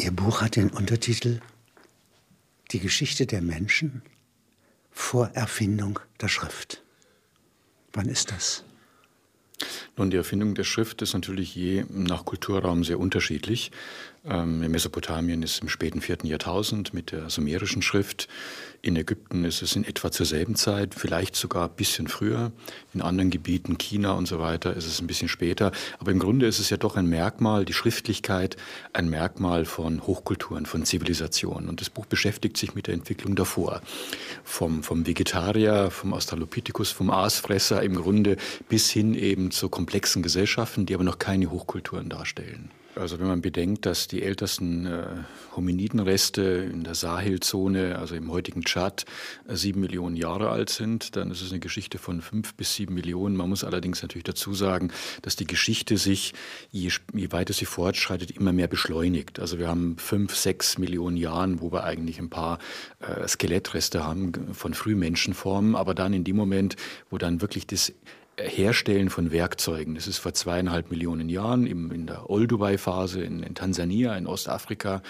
Ihr Buch hat den Untertitel Die Geschichte der Menschen vor Erfindung der Schrift. Wann ist das? Nun, die Erfindung der Schrift ist natürlich je nach Kulturraum sehr unterschiedlich. Ähm, in Mesopotamien ist es im späten vierten Jahrtausend mit der sumerischen Schrift. In Ägypten ist es in etwa zur selben Zeit, vielleicht sogar ein bisschen früher. In anderen Gebieten, China und so weiter, ist es ein bisschen später. Aber im Grunde ist es ja doch ein Merkmal, die Schriftlichkeit, ein Merkmal von Hochkulturen, von Zivilisationen. Und das Buch beschäftigt sich mit der Entwicklung davor. Vom, vom Vegetarier, vom Australopithecus, vom Aasfresser im Grunde bis hin eben zu komplexen Gesellschaften, die aber noch keine Hochkulturen darstellen. Also wenn man bedenkt, dass die ältesten äh, Hominidenreste in der Sahelzone, also im heutigen Tschad, äh, sieben Millionen Jahre alt sind, dann ist es eine Geschichte von fünf bis sieben Millionen. Man muss allerdings natürlich dazu sagen, dass die Geschichte sich, je, je weiter sie fortschreitet, immer mehr beschleunigt. Also wir haben fünf, sechs Millionen Jahren, wo wir eigentlich ein paar äh, Skelettreste haben von Frühmenschenformen, aber dann in dem Moment, wo dann wirklich das Herstellen von Werkzeugen. Das ist vor zweieinhalb Millionen Jahren in der Olduvai-Phase in, in Tansania, in Ostafrika.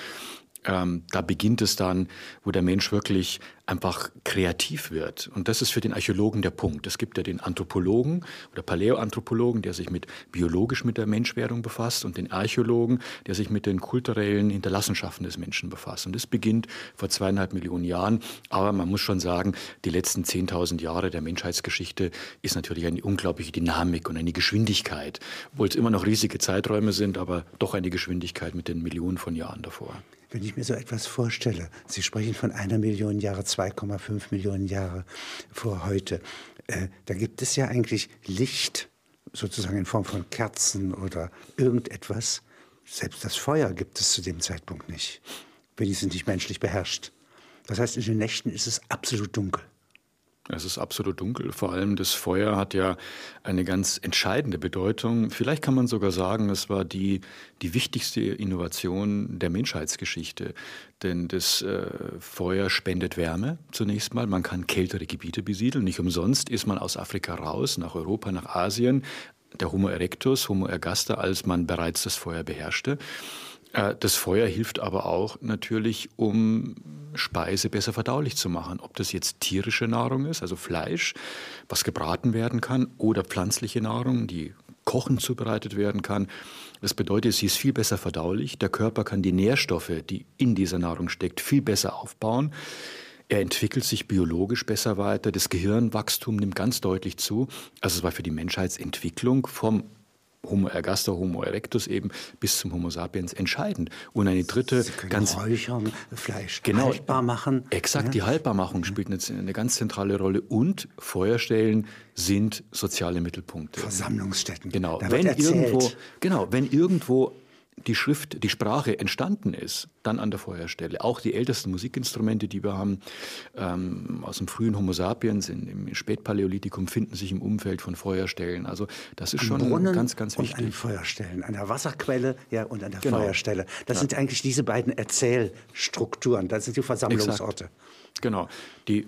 Ähm, da beginnt es dann, wo der Mensch wirklich einfach kreativ wird. Und das ist für den Archäologen der Punkt. Es gibt ja den Anthropologen oder Paläoanthropologen, der sich mit biologisch mit der Menschwerdung befasst und den Archäologen, der sich mit den kulturellen Hinterlassenschaften des Menschen befasst. Und das beginnt vor zweieinhalb Millionen Jahren. Aber man muss schon sagen, die letzten 10.000 Jahre der Menschheitsgeschichte ist natürlich eine unglaubliche Dynamik und eine Geschwindigkeit, obwohl es immer noch riesige Zeiträume sind, aber doch eine Geschwindigkeit mit den Millionen von Jahren davor. Wenn ich mir so etwas vorstelle, Sie sprechen von einer Million Jahre, 2,5 Millionen Jahre vor heute, äh, da gibt es ja eigentlich Licht, sozusagen in Form von Kerzen oder irgendetwas. Selbst das Feuer gibt es zu dem Zeitpunkt nicht, wenigstens nicht menschlich beherrscht. Das heißt, in den Nächten ist es absolut dunkel. Es ist absolut dunkel. Vor allem das Feuer hat ja eine ganz entscheidende Bedeutung. Vielleicht kann man sogar sagen, es war die, die wichtigste Innovation der Menschheitsgeschichte. Denn das äh, Feuer spendet Wärme zunächst mal. Man kann kältere Gebiete besiedeln. Nicht umsonst ist man aus Afrika raus, nach Europa, nach Asien. Der Homo erectus, Homo ergaster, als man bereits das Feuer beherrschte. Äh, das Feuer hilft aber auch natürlich, um Speise besser verdaulich zu machen. Ob das jetzt tierische Nahrung ist, also Fleisch, was gebraten werden kann, oder pflanzliche Nahrung, die kochen zubereitet werden kann. Das bedeutet, sie ist viel besser verdaulich. Der Körper kann die Nährstoffe, die in dieser Nahrung steckt, viel besser aufbauen. Er entwickelt sich biologisch besser weiter. Das Gehirnwachstum nimmt ganz deutlich zu. Also es war für die Menschheitsentwicklung vom Homo ergaster, Homo erectus eben bis zum Homo sapiens entscheidend. Und eine dritte Sie können ganz Räuchern, Fleisch genau, haltbar machen. Exakt, Ja. die Haltbarmachung spielt eine, eine ganz zentrale Rolle und Feuerstellen sind soziale Mittelpunkte. Versammlungsstätten. Genau, wenn erzählt. irgendwo, genau, wenn irgendwo die Schrift, die Sprache entstanden ist, dann an der Feuerstelle. Auch die ältesten Musikinstrumente, die wir haben, ähm, aus dem frühen Homo sapiens in, im Spätpaläolithikum, finden sich im Umfeld von Feuerstellen. Also das ist schon Brunnen ganz, ganz und an den wichtig. Feuerstellen, an der Wasserquelle ja, und an der Genau. Feuerstelle. Das sind eigentlich diese beiden Erzählstrukturen, das sind die Versammlungsorte. Genau. Die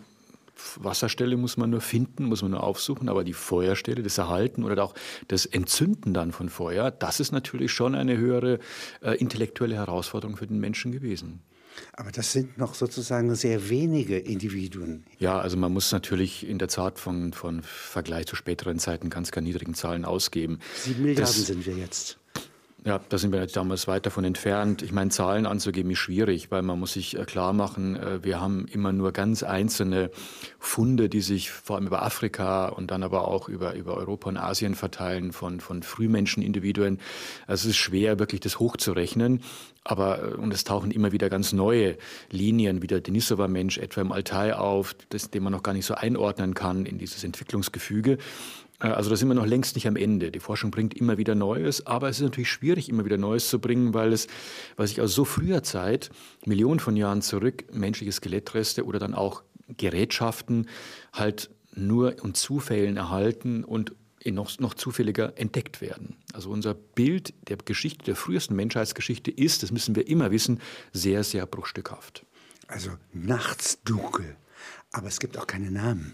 Wasserstelle muss man nur finden, muss man nur aufsuchen, aber die Feuerstelle, das Erhalten oder auch das Entzünden dann von Feuer, das ist natürlich schon eine höhere äh, intellektuelle Herausforderung für den Menschen gewesen. Aber das sind noch sozusagen sehr wenige Individuen. Ja, also man muss natürlich in der Zeit von, von Vergleich zu späteren Zeiten ganz, ganz niedrigen Zahlen ausgeben. Sieben Milliarden Das- sind wir jetzt. Ja, da sind wir damals weit davon entfernt. Ich meine, Zahlen anzugeben ist schwierig, weil man muss sich äh, klar machen, äh, wir haben immer nur ganz einzelne Funde, die sich vor allem über Afrika und dann aber auch über, über Europa und Asien verteilen von, von Frühmenschenindividuen. Also es ist schwer, wirklich das hochzurechnen. Aber, äh, und es tauchen immer wieder ganz neue Linien, wie der Denisova-Mensch etwa im Altai auf, das, den man noch gar nicht so einordnen kann in dieses Entwicklungsgefüge. Äh, Also da sind wir noch längst nicht am Ende. Die Forschung bringt immer wieder Neues, aber es ist natürlich schwierig, immer wieder Neues zu bringen, weil es, weil sich aus so früher Zeit, Millionen von Jahren zurück, menschliche Skelettreste oder dann auch Gerätschaften halt nur in Zufällen erhalten und noch, noch zufälliger entdeckt werden. Also unser Bild der Geschichte, der frühesten Menschheitsgeschichte ist, das müssen wir immer wissen, sehr, sehr bruchstückhaft. Also nachts dunkel. Aber es gibt auch keine Namen.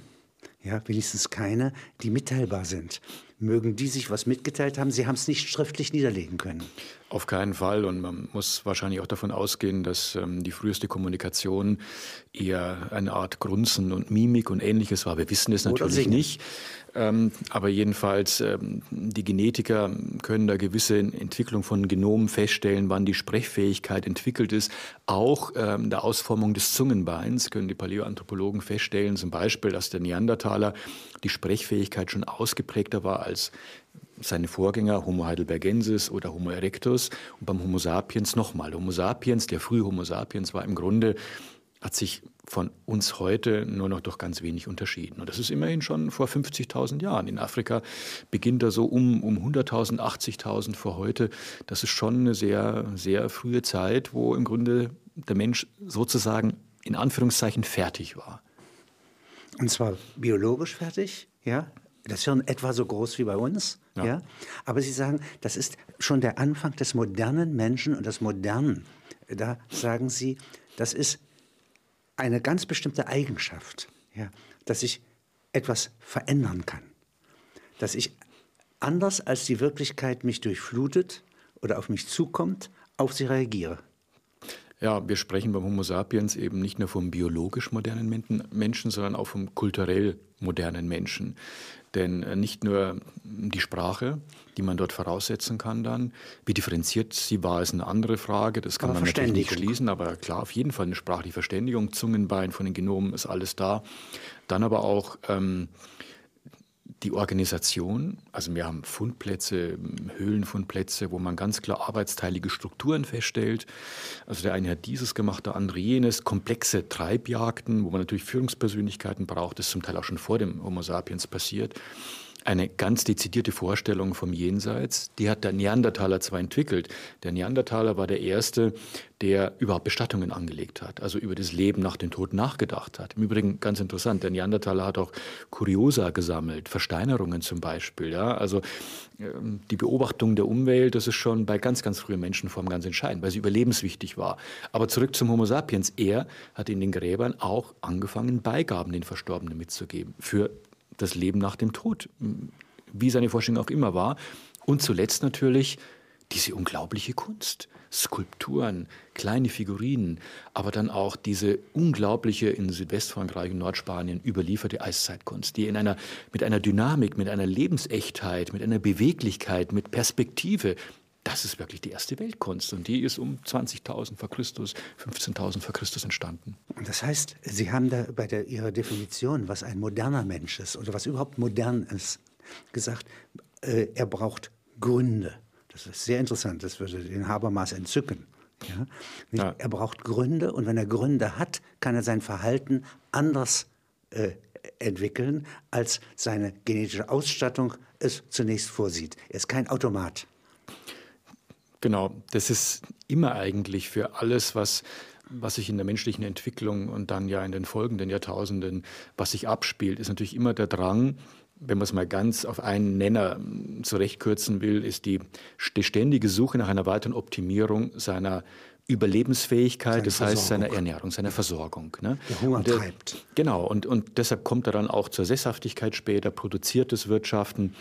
Ja, wenigstens keine, die mitteilbar sind. mögen die sich was mitgeteilt haben. Sie haben es nicht schriftlich niederlegen können. Auf keinen Fall. Und man muss wahrscheinlich auch davon ausgehen, dass ähm, die früheste Kommunikation eher eine Art Grunzen und Mimik und ähnliches war. Wir wissen es natürlich nicht. Ähm, aber jedenfalls, ähm, die Genetiker können da gewisse Entwicklung von Genomen feststellen, wann die Sprechfähigkeit entwickelt ist. Auch ähm, der Ausformung des Zungenbeins können die Paläoanthropologen feststellen, zum Beispiel, dass der Neandertaler die Sprechfähigkeit schon ausgeprägter war als seine Vorgänger Homo heidelbergensis oder Homo erectus und beim Homo sapiens nochmal. Homo sapiens, der frühe Homo sapiens war im Grunde hat sich von uns heute nur noch durch ganz wenig unterschieden. Und das ist immerhin schon vor 50.000 Jahren. In Afrika beginnt er so um, um 100.000, 80.000 vor heute. Das ist schon eine sehr, sehr frühe Zeit, wo im Grunde der Mensch sozusagen in Anführungszeichen fertig war. Und zwar biologisch fertig, ja? Das Hirn etwa so groß wie bei uns, ja. ja? Aber Sie sagen, das ist schon der Anfang des modernen Menschen und des Modernen. Da sagen Sie, das ist eine ganz bestimmte Eigenschaft, ja, dass ich etwas verändern kann, dass ich anders als die Wirklichkeit mich durchflutet oder auf mich zukommt, auf sie reagiere. Ja, wir sprechen beim Homo sapiens eben nicht nur vom biologisch modernen Menschen, sondern auch vom kulturell modernen Menschen. Denn äh, nicht nur die Sprache, die man dort voraussetzen kann dann, wie differenziert sie war, ist eine andere Frage, das kann aber man natürlich nicht schließen, aber klar, auf jeden Fall eine sprachliche Verständigung, Zungenbein von den Genomen ist alles da. Dann aber auch ähm, die Organisation, also wir haben Fundplätze, Höhlenfundplätze, wo man ganz klar arbeitsteilige Strukturen feststellt. Also der eine hat dieses gemacht, der andere jenes. Komplexe Treibjagden, wo man natürlich Führungspersönlichkeiten braucht, das ist zum Teil auch schon vor dem Homo sapiens passiert eine ganz dezidierte Vorstellung vom Jenseits. Die hat der Neandertaler zwar entwickelt. Der Neandertaler war der Erste, der überhaupt Bestattungen angelegt hat, also über das Leben nach dem Tod nachgedacht hat. Im Übrigen ganz interessant, der Neandertaler hat auch Kuriosa gesammelt, Versteinerungen zum Beispiel. Ja? Also ähm, die Beobachtung der Umwelt, das ist schon bei ganz, ganz frühen Menschenformen ganz entscheidend, weil sie überlebenswichtig war. Aber zurück zum Homo sapiens. Er hat in den Gräbern auch angefangen, Beigaben den Verstorbenen mitzugeben für das Leben nach dem Tod, wie seine Vorstellung auch immer war. Und zuletzt natürlich diese unglaubliche Kunst. Skulpturen, kleine Figurinen, aber dann auch diese unglaubliche in Südwestfrankreich und Nordspanien überlieferte Eiszeitkunst, die in einer, mit einer Dynamik, mit einer Lebensechtheit, mit einer Beweglichkeit, mit Perspektive das ist wirklich die erste Weltkunst und die ist um 20.000 vor Christus, 15.000 vor Christus entstanden. Und das heißt, Sie haben da bei der, Ihrer Definition, was ein moderner Mensch ist oder was überhaupt modern ist, gesagt, äh, er braucht Gründe. Das ist sehr interessant, das würde den Habermas entzücken. Ja? ja. Er braucht Gründe und wenn er Gründe hat, kann er sein Verhalten anders äh, entwickeln, als seine genetische Ausstattung es zunächst vorsieht. Er ist kein Automat. Genau, das ist immer eigentlich für alles, was was sich in der menschlichen Entwicklung und dann ja in den folgenden Jahrtausenden, was sich abspielt, ist natürlich immer der Drang, wenn man es mal ganz auf einen Nenner zurechtkürzen will, ist die ständige Suche nach einer weiteren Optimierung seiner Überlebensfähigkeit, seine das heißt seiner Ernährung, seiner Versorgung. Ne? Der Hunger der, treibt. Genau, und, und deshalb kommt er dann auch zur Sesshaftigkeit später, produziert das Wirtschaften.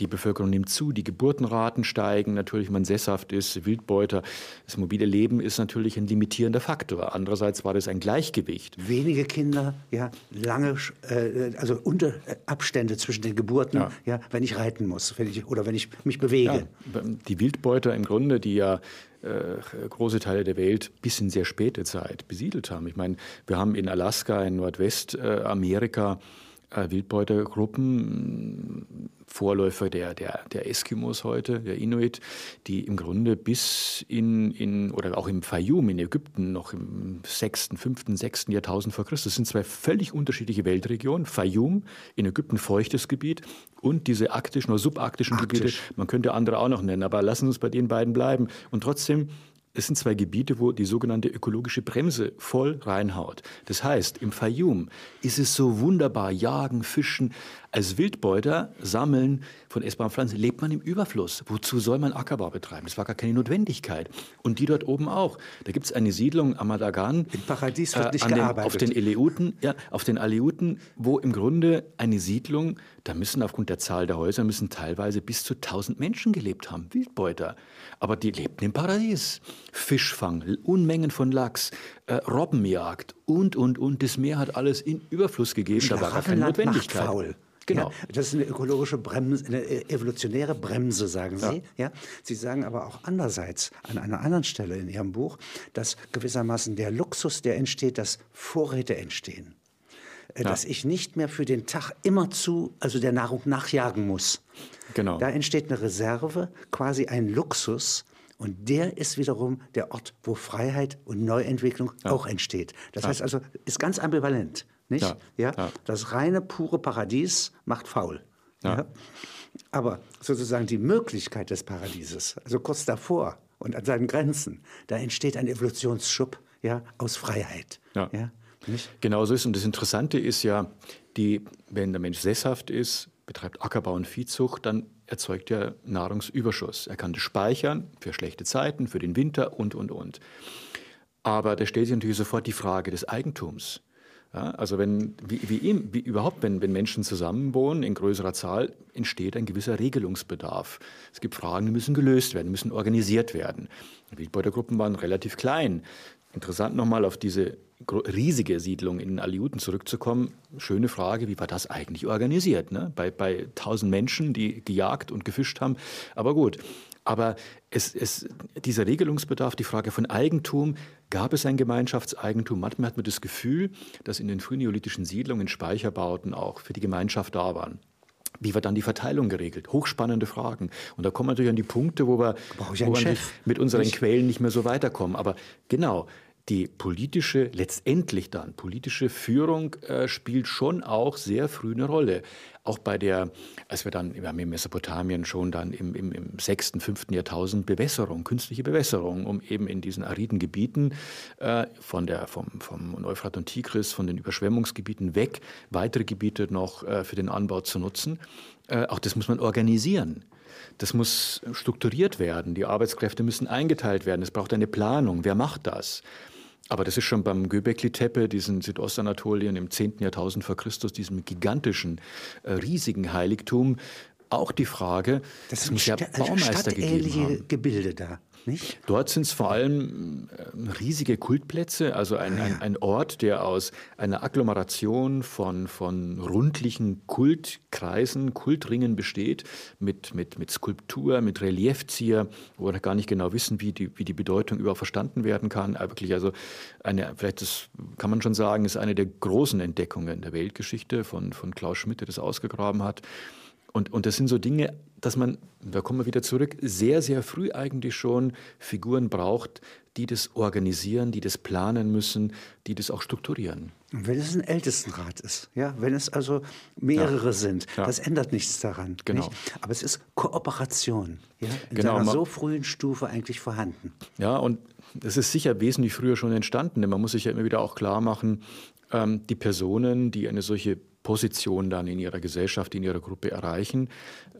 Die Bevölkerung nimmt zu, die Geburtenraten steigen, natürlich man sesshaft ist, Wildbeuter. Das mobile Leben ist natürlich ein limitierender Faktor. Andererseits war das ein Gleichgewicht. Wenige Kinder, ja, lange, äh, also unter äh, Abstände zwischen den Geburten, ja. ja. wenn ich reiten muss wenn ich, oder wenn ich mich bewege. Ja, die Wildbeuter im Grunde, die ja äh, große Teile der Welt bis in sehr späte Zeit besiedelt haben. Ich meine, wir haben in Alaska, in Nordwestamerika, äh, Wildbeutergruppen, Vorläufer der, der, der Eskimos heute, der Inuit, die im Grunde bis in, in oder auch im Fayum in Ägypten noch im 6., 5., 6. Jahrtausend vor Christus, das sind zwei völlig unterschiedliche Weltregionen. Fayum in Ägypten feuchtes Gebiet und diese arktischen oder subarktischen Arktisch. Gebiete, man könnte andere auch noch nennen, aber lassen Sie uns bei den beiden bleiben. Und trotzdem es sind zwei Gebiete, wo die sogenannte ökologische Bremse voll reinhaut. Das heißt, im Fayum ist es so wunderbar, jagen, fischen, als Wildbeuter sammeln von essbaren Pflanzen lebt man im Überfluss. Wozu soll man Ackerbau betreiben? Das war gar keine Notwendigkeit. Und die dort oben auch. Da gibt es eine Siedlung am Madagan. Im Paradies wird äh, nicht gearbeitet. Den, auf den Eleuten, ja, auf den Aleuten, wo im Grunde eine Siedlung, da müssen aufgrund der Zahl der Häuser müssen teilweise bis zu 1000 Menschen gelebt haben, Wildbeuter. Aber die lebten im Paradies. Fischfang, Unmengen von Lachs, äh, Robbenjagd und, und, und. Das Meer hat alles in Überfluss gegeben. Da war gar keine Notwendigkeit. Faul. Genau. Ja, das ist eine ökologische Bremse, eine evolutionäre Bremse, sagen Sie. Ja. ja. Sie sagen aber auch andererseits an einer anderen Stelle in Ihrem Buch, dass gewissermaßen der Luxus, der entsteht, dass Vorräte entstehen. Äh, ja. Dass ich nicht mehr für den Tag immer zu, also der Nahrung nachjagen muss. Genau. Da entsteht eine Reserve, quasi ein Luxus, und der ist wiederum der Ort, wo Freiheit und Neuentwicklung ja. auch entsteht. Das ja. heißt also, ist ganz ambivalent. Nicht? Ja. ja. Ja? Das reine, pure Paradies macht faul. Ja. Aber sozusagen die Möglichkeit des Paradieses, also kurz davor und an seinen Grenzen, da entsteht ein Evolutionsschub ja, aus Freiheit. Ja. Ja? Nicht? Genau so ist. Und das Interessante ist ja, die, wenn der Mensch sesshaft ist, betreibt Ackerbau und Viehzucht, dann erzeugt er Nahrungsüberschuss. Er kann das speichern für schlechte Zeiten, für den Winter und, und, und. Aber da stellt sich natürlich sofort die Frage des Eigentums. Ja, also wenn, wie, wie, wie, überhaupt, wenn, wenn Menschen zusammenwohnen in größerer Zahl, entsteht ein gewisser Regelungsbedarf. Es gibt Fragen, die müssen gelöst werden, müssen organisiert werden. Die Wildbeutergruppen waren relativ klein. Interessant nochmal auf diese riesige Siedlung in den Aleuten zurückzukommen. Schöne Frage, wie war das eigentlich organisiert? Ne? Bei, bei Menschen, die gejagt und gefischt haben. Aber gut, aber es, es, dieser Regelungsbedarf, die Frage von Eigentum, gab es ein Gemeinschaftseigentum? Manchmal hat man das Gefühl, dass in den frühen neolithischen Siedlungen Speicherbauten auch für die Gemeinschaft da waren. Wie war dann die Verteilung geregelt? Hochspannende Fragen. Und da kommen wir natürlich an die Punkte, wo wir, wo wir mit unseren Quellen nicht mehr so weiterkommen. Aber genau, die politische, letztendlich dann, politische Führung äh, spielt schon auch sehr früh eine Rolle. Auch bei der, als wir dann, wir haben in Mesopotamien schon dann im, im, im 6., 5. Jahrtausend Bewässerung, künstliche Bewässerung, um eben in diesen ariden Gebieten äh, von der, vom, vom Euphrat und Tigris, von den Überschwemmungsgebieten weg, weitere Gebiete noch äh, für den Anbau zu nutzen. Äh, auch das muss man organisieren. Das muss strukturiert werden. Die Arbeitskräfte müssen eingeteilt werden. Es braucht eine Planung. Wer macht das? Aber das ist schon beim Göbekli-Tepe, diesen Südostanatolien im 10. Jahrtausend vor Christus, diesem gigantischen, äh, riesigen Heiligtum, auch die Frage, das, das muss ja Baumeister gegeben haben. Gebilde da. Nicht? Dort sind es vor allem äh, riesige Kultplätze, also ein, ah, ja. ein, ein, Ort, der aus einer Agglomeration von, von rundlichen Kultkreisen, Kultringen besteht, mit, mit, mit Skulptur, mit Reliefzieher, wo wir gar nicht genau wissen, wie die, wie die Bedeutung überhaupt verstanden werden kann. Aber wirklich also eine, vielleicht das kann man schon sagen, ist eine der großen Entdeckungen der Weltgeschichte von, von Klaus Schmidt, der das ausgegraben hat. Und, und das sind so Dinge, dass man, da kommen wir wieder zurück, sehr, sehr früh eigentlich schon Figuren braucht, die das organisieren, die das planen müssen, die das auch strukturieren. Und wenn es ein Ältestenrat ist, ja, wenn es also mehrere ja. sind, ja. das ändert nichts daran. Genau. Nicht? Aber es ist Kooperation, ja, in genau. einer so frühen Stufe eigentlich vorhanden. Ja, und das ist sicher wesentlich früher schon entstanden, denn man muss sich ja immer wieder auch klar machen, ähm, die Personen, die eine solche Position dann in ihrer Gesellschaft, in ihrer Gruppe erreichen,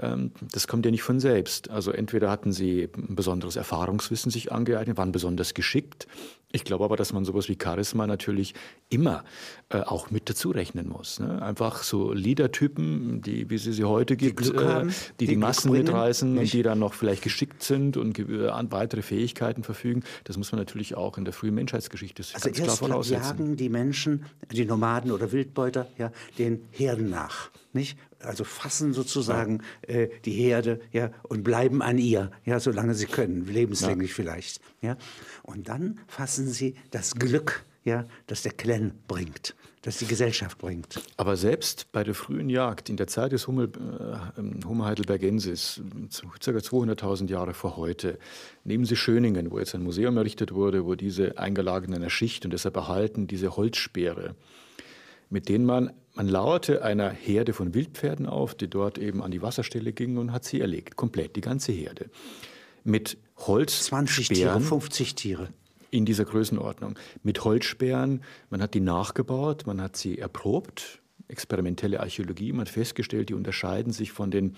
ähm, das kommt ja nicht von selbst. Also entweder hatten sie ein besonderes Erfahrungswissen sich angeeignet, waren besonders geschickt. Ich glaube aber, dass man sowas wie Charisma natürlich immer äh, auch mit dazu rechnen muss. Ne? Einfach so Leadertypen, die, wie sie sie heute gibt, die äh, haben, die, die, die Massen bringen, mitreißen nicht? und die dann noch vielleicht geschickt sind und äh, an weitere Fähigkeiten verfügen. Das muss man natürlich auch in der frühen Menschheitsgeschichte also ganz klar voraussetzen. jagen die Menschen, die Nomaden oder Wildbeuter, ja, den Herden nach, nicht? Also fassen sozusagen äh, die Herde, ja, und bleiben an ihr, ja, solange sie können, lebenslänglich ja. vielleicht, ja. Und dann fassen sie das Glück, ja, das der Clan bringt, das die Gesellschaft bringt. Aber selbst bei der frühen Jagd, in der Zeit des Hummel, äh, Homo heidelbergensis, ca. 200.000 Jahre vor heute, nehmen Sie Schöningen, wo jetzt ein Museum errichtet wurde, wo diese eingelagerten in Schicht und deshalb erhalten diese Holzspeere, mit denen man, man lauerte einer Herde von Wildpferden auf, die dort eben an die Wasserstelle gingen und hat sie erlegt, komplett, die ganze Herde. mit Holzsperren. 20 Tiere, 50 Tiere. In dieser Größenordnung. Mit Holzsperren. Man hat die nachgebaut, man hat sie erprobt. Experimentelle Archäologie. Man hat festgestellt, die unterscheiden sich von den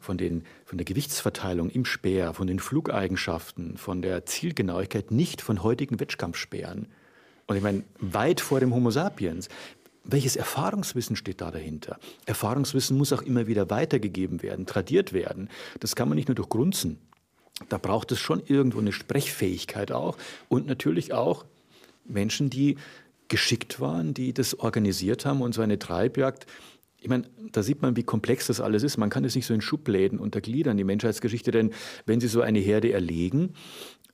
von, den, von der Gewichtsverteilung im Speer, von den Flugeigenschaften, von der Zielgenauigkeit nicht von heutigen Wettkampfspeeren. Und ich meine, weit vor dem Homo sapiens. Welches Erfahrungswissen steht da dahinter? Erfahrungswissen muss auch immer wieder weitergegeben werden, tradiert werden. Das kann man nicht nur durch Grunzen. Da braucht es schon irgendwo eine Sprechfähigkeit auch und natürlich auch Menschen, die geschickt waren, die das organisiert haben und so eine Treibjagd. Ich meine, da sieht man, wie komplex das alles ist. Man kann es nicht so in Schubläden untergliedern, die Menschheitsgeschichte, denn wenn Sie so eine Herde erlegen,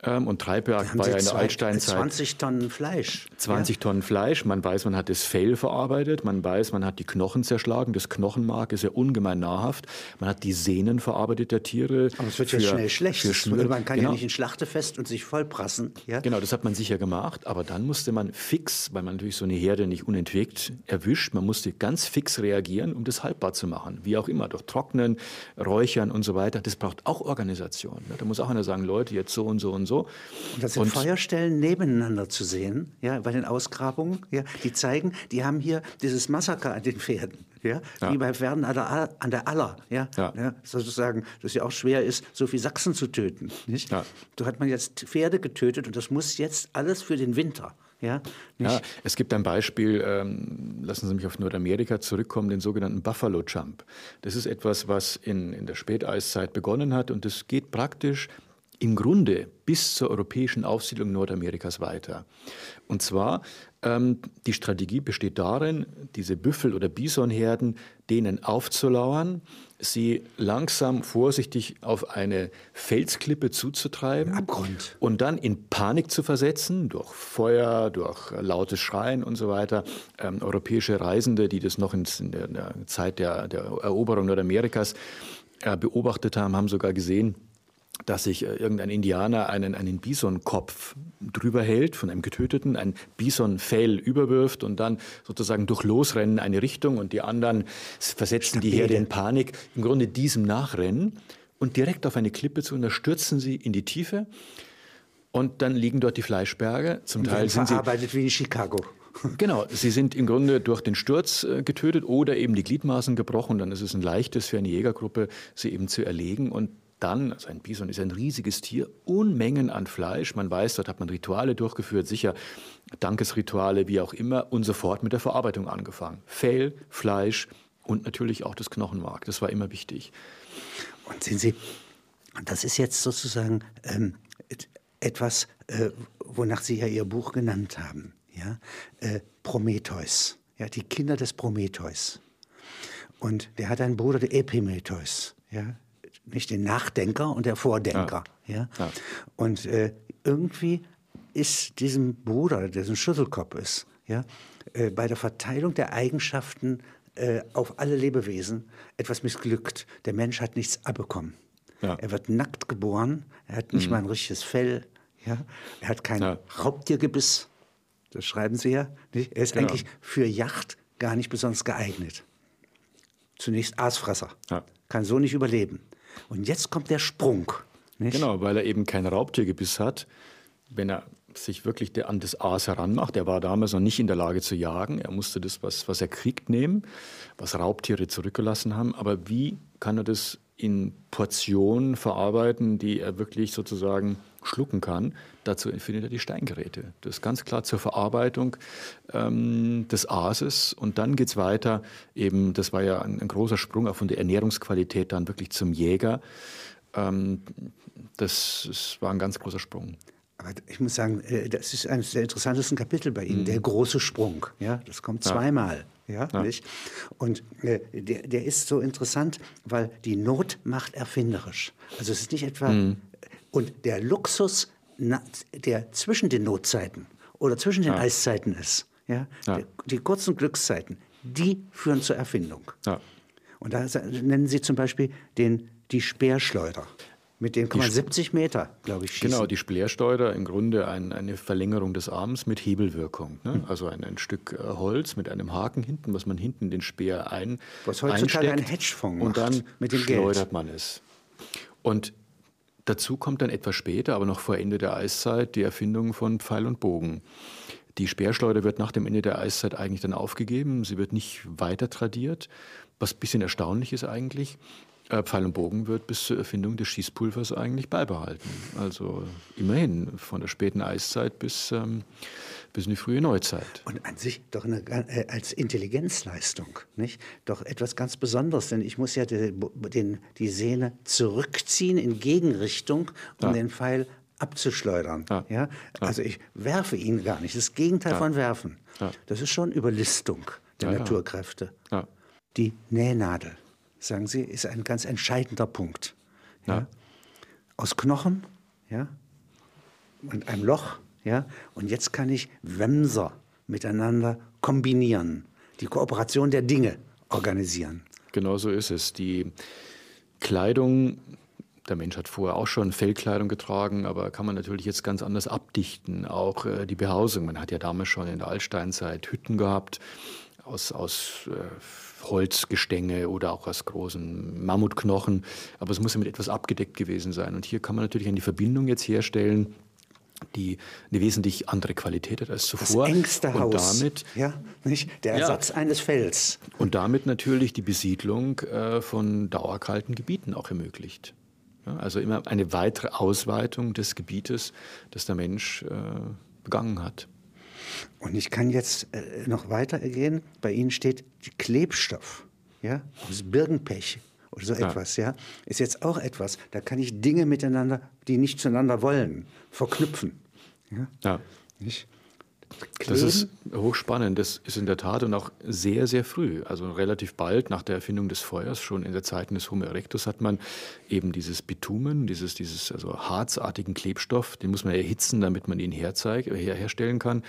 ähm, und Treibjagd war ja in der Altsteinzeit. 20 Tonnen Fleisch. 20 ja. Tonnen Fleisch. Man weiß, man hat das Fell verarbeitet. Man weiß, man hat die Knochen zerschlagen. Das Knochenmark ist ja ungemein nahrhaft. Man hat die Sehnen verarbeitet der Tiere. Aber es wird ja schnell schlecht. man kann genau. ja nicht in Schlachtefest und sich vollprassen. Ja? Genau, das hat man sicher gemacht. Aber dann musste man fix, weil man natürlich so eine Herde nicht unentwegt erwischt, man musste ganz fix reagieren, um das haltbar zu machen. Wie auch immer, durch Trocknen, Räuchern und so weiter. Das braucht auch Organisation. Da muss auch einer sagen, Leute, jetzt so und so und so. Und das sind und Feuerstellen nebeneinander zu sehen, ja, bei den Ausgrabungen, ja, die zeigen, die haben hier dieses Massaker an den Pferden, ja, ja. wie bei Pferden an der, an der Aller, ja, ja. ja, sozusagen, dass ja auch schwer ist, so viel Sachsen zu töten, nicht? Ja. So hat man jetzt Pferde getötet und das muss jetzt alles für den Winter. Ja, ja, es gibt ein Beispiel, ähm, lassen Sie mich auf Nordamerika zurückkommen, den sogenannten Buffalo Jump. Das ist etwas, was in, in der Späteiszeit begonnen hat und das geht praktisch im Grunde bis zur europäischen Aufsiedlung Nordamerikas weiter. Und zwar, ähm, die Strategie besteht darin, diese Büffel- oder Bisonherden denen aufzulauern, sie langsam vorsichtig auf eine Felsklippe zuzutreiben Abgrund. und dann in Panik zu versetzen durch Feuer, durch lautes Schreien und so weiter. Ähm, europäische Reisende, die das noch in der, in der Zeit der, der Eroberung Nordamerikas äh, beobachtet haben, haben sogar gesehen, dass sich äh, irgendein Indianer einen, einen Bisonkopf drüber hält von einem Getöteten, ein Bisonfell überwirft und dann sozusagen durch Losrennen eine Richtung und die anderen versetzen die Herde in Panik, im Grunde diesem nachrennen und direkt auf eine Klippe zu und da stürzen sie in die Tiefe und dann liegen dort die Fleischberge. Zum Teil sind verarbeitet sie wie in Chicago. Genau, sie sind im Grunde durch den Sturz äh, getötet oder eben die Gliedmaßen gebrochen. Dann ist es ein leichtes für eine Jägergruppe, sie eben zu erlegen. Und dann, also ein Bison ist ein riesiges Tier, Unmengen an Fleisch. Man weiß, dort hat man Rituale durchgeführt, sicher Dankesrituale, wie auch immer, und sofort mit der Verarbeitung angefangen. Fell, Fleisch und natürlich auch das Knochenmark. Das war immer wichtig. Und sehen Sie, das ist jetzt sozusagen ähm, etwas, äh, wonach Sie ja Ihr Buch genannt haben. Ja? Äh, Prometheus, ja, die Kinder des Prometheus. Und der hat einen Bruder, der Epimetheus. Ja? Nicht den Nachdenker und der Vordenker. Ja. ja? Und äh, irgendwie ist diesem Bruder, der so ein Schüttelkopf ist, ja, äh, bei der Verteilung der Eigenschaften äh, auf alle Lebewesen etwas missglückt. Der Mensch hat nichts abbekommen. Ja. Er wird nackt geboren, er hat nicht mhm. mal ein richtiges Fell, ja? er hat kein ja. Raubtiergebiss, das schreiben Sie ja. Nicht? Er ist genau. eigentlich für Yacht gar nicht besonders geeignet. Zunächst Aasfresser, kann so nicht überleben. Und jetzt kommt der Sprung. Nicht? Genau, weil er eben kein Raubtiergebiss hat. Wenn er sich wirklich an das Aas heranmacht, er war damals noch nicht in der Lage zu jagen, er musste das, was, was er kriegt, nehmen, was Raubtiere zurückgelassen haben. Aber wie kann er das in Portionen verarbeiten, die er wirklich sozusagen schlucken kann. Dazu findet er die Steingeräte. Das ist ganz klar zur Verarbeitung ähm, des Aases. Und dann geht es weiter, eben, das war ja ein, ein, großer Sprung auch von der Ernährungsqualität dann wirklich zum Jäger. Ähm, das, das war ein ganz großer Sprung. Aber ich muss sagen, äh, das ist eines der interessantesten Kapitel bei Ihnen, mhm. der große Sprung. Ja, das kommt zweimal. Ja, ja. Nicht? Und äh, der, der ist so interessant, weil die Not macht erfinderisch. Also es ist nicht etwa mhm. und der Luxus, der zwischen den Notzeiten oder zwischen den ja. Eiszeiten ist, ja, ja. Der, die kurzen Glückszeiten, die führen zur Erfindung. Ja. Und da nennen Sie zum Beispiel den die Speerschleuder. Mit denen kann man 70 Meter, glaube ich, schießen. Genau, die Splärsteuer im Grunde ein, eine Verlängerung des Arms mit Hebelwirkung. Ne? Hm. Also ein, ein, Stück äh, Holz mit einem Haken hinten, was man hinten den Speer ein, was heutzutage ein Hedgefonds Und dann mit dem schleudert Geld. man es. Und Dazu kommt dann etwas später, aber noch vor Ende der Eiszeit, die Erfindung von Pfeil und Bogen. Die Speerschleuder wird nach dem Ende der Eiszeit eigentlich dann aufgegeben. Sie wird nicht weiter tradiert, was ein bisschen erstaunlich ist eigentlich. Äh, Pfeil und Bogen wird bis zur Erfindung des Schießpulvers eigentlich beibehalten. Also immerhin von der späten Eiszeit bis, ähm, bis in die frühe Neuzeit. Und an sich doch eine, äh, als Intelligenzleistung, nicht? Doch etwas ganz Besonderes, denn ich muss ja die, den, die Sehne zurückziehen in Gegenrichtung, um ja. den Pfeil abzuschleudern. Ja. ja. Also ich werfe ihn gar nicht. Das Gegenteil ja. von werfen. Das ist schon Überlistung der Naturkräfte. Die Nähnadel sagen Sie, ist ein ganz entscheidender Punkt. Ja? Aus Knochen ja? und einem Loch. Ja? Und jetzt kann ich Wemser miteinander kombinieren, die Kooperation der Dinge organisieren. Genau so ist es. Die Kleidung, der Mensch hat vorher auch schon Fellkleidung getragen, aber kann man natürlich jetzt ganz anders abdichten. Auch äh, die Behausung. Man hat ja damals schon in der Altsteinzeit Hütten gehabt aus, aus äh, Holzgestänge oder auch aus großen Mammutknochen. Aber es muss ja mit etwas abgedeckt gewesen sein. Und hier kann man natürlich eine Verbindung jetzt herstellen, die eine wesentlich andere Qualität hat als zuvor. Das engste und Haus. Damit, ja, nicht? Der Ersatz ja, eines Fells. Und damit natürlich die Besiedlung äh, von dauerkalten Gebieten auch ermöglicht. Ja, also immer eine weitere Ausweitung des Gebietes, das der Mensch äh, begangen hat. Und ich kann jetzt äh, noch weitergehen. Bei Ihnen steht Klebstoff, ja, aus Birkenpech oder so ja. etwas, ja, ist jetzt auch etwas. Da kann ich Dinge miteinander, die nicht zueinander wollen, verknüpfen. Ja. ja. Nicht? Das ist hochspannend. Das ist in der Tat und auch sehr, sehr früh. Also relativ bald nach der Erfindung des Feuers, schon in der Zeiten des Homo erectus, hat man eben dieses Bitumen, dieses, dieses also harzartigen Klebstoff, den muss man erhitzen, damit man ihn herzeig, her, herstellen kann.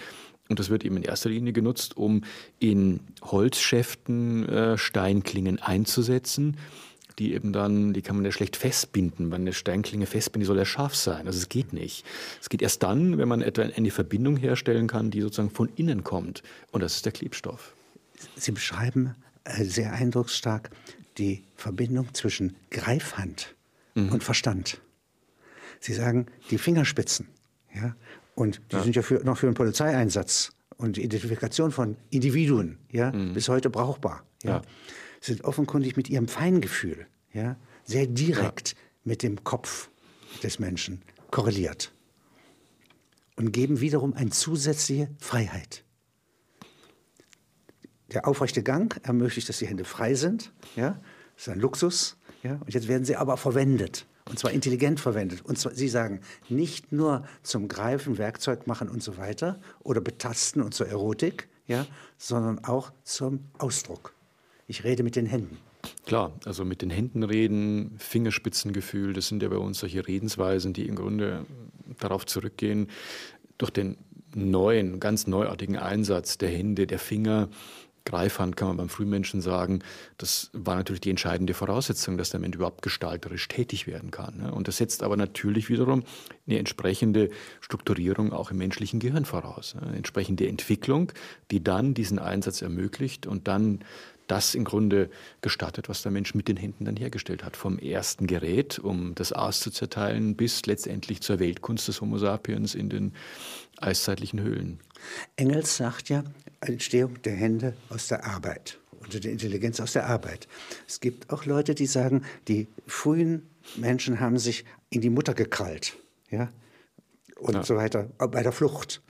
Und das wird eben in erster Linie genutzt, um in Holzschäften äh, Steinklingen einzusetzen die eben dann, die kann man ja schlecht festbinden. Wenn eine Steinklinge festbindet, die soll ja scharf sein. Also es geht nicht. Es geht erst dann, wenn man etwa eine Verbindung herstellen kann, die sozusagen von innen kommt. Und das ist der Klebstoff. Sie beschreiben äh, sehr eindrucksstark die Verbindung zwischen Greifhand mhm. und Verstand. Sie sagen, die Fingerspitzen, ja, und die ja. sind ja für, noch für einen Polizeieinsatz und die Identifikation von Individuen, ja, mhm. bis heute brauchbar. Ja. ja sind offenkundig mit ihrem Feingefühl ja, sehr direkt ja. mit dem Kopf des Menschen korreliert und geben wiederum eine zusätzliche Freiheit. Der aufrechte Gang ermöglicht, dass die Hände frei sind. Ja? Das ist ein Luxus. Ja? Und jetzt werden sie aber verwendet. Und zwar intelligent verwendet. Und zwar, Sie sagen, nicht nur zum Greifen, Werkzeug machen und so weiter oder betasten und zur Erotik, ja, sondern auch zum Ausdruck. Ich rede mit den Händen. Klar, also mit den Händen reden, Fingerspitzengefühl, das sind ja bei uns solche Redensweisen, die im Grunde darauf zurückgehen, durch den neuen, ganz neuartigen Einsatz der Hände, der Finger, Greifhand kann man beim Frühmenschen sagen, das war natürlich die entscheidende Voraussetzung, dass der Mensch überhaupt gestalterisch tätig werden kann. Ne? Und das setzt aber natürlich wiederum eine entsprechende Strukturierung auch im menschlichen Gehirn voraus. Eine entsprechende Entwicklung, die dann diesen Einsatz ermöglicht und dann das im Grunde gestattet, was der Mensch mit den Händen dann hergestellt hat. Vom ersten Gerät, um das Aas zu zerteilen, bis letztendlich zur Weltkunst des Homo sapiens in den eiszeitlichen Höhlen. Engels sagt ja, Entstehung der Hände aus der Arbeit oder der Intelligenz aus der Arbeit. Es gibt auch Leute, die sagen, die frühen Menschen haben sich in die Mutter gekrallt, ja, und ja. so weiter, bei der Flucht.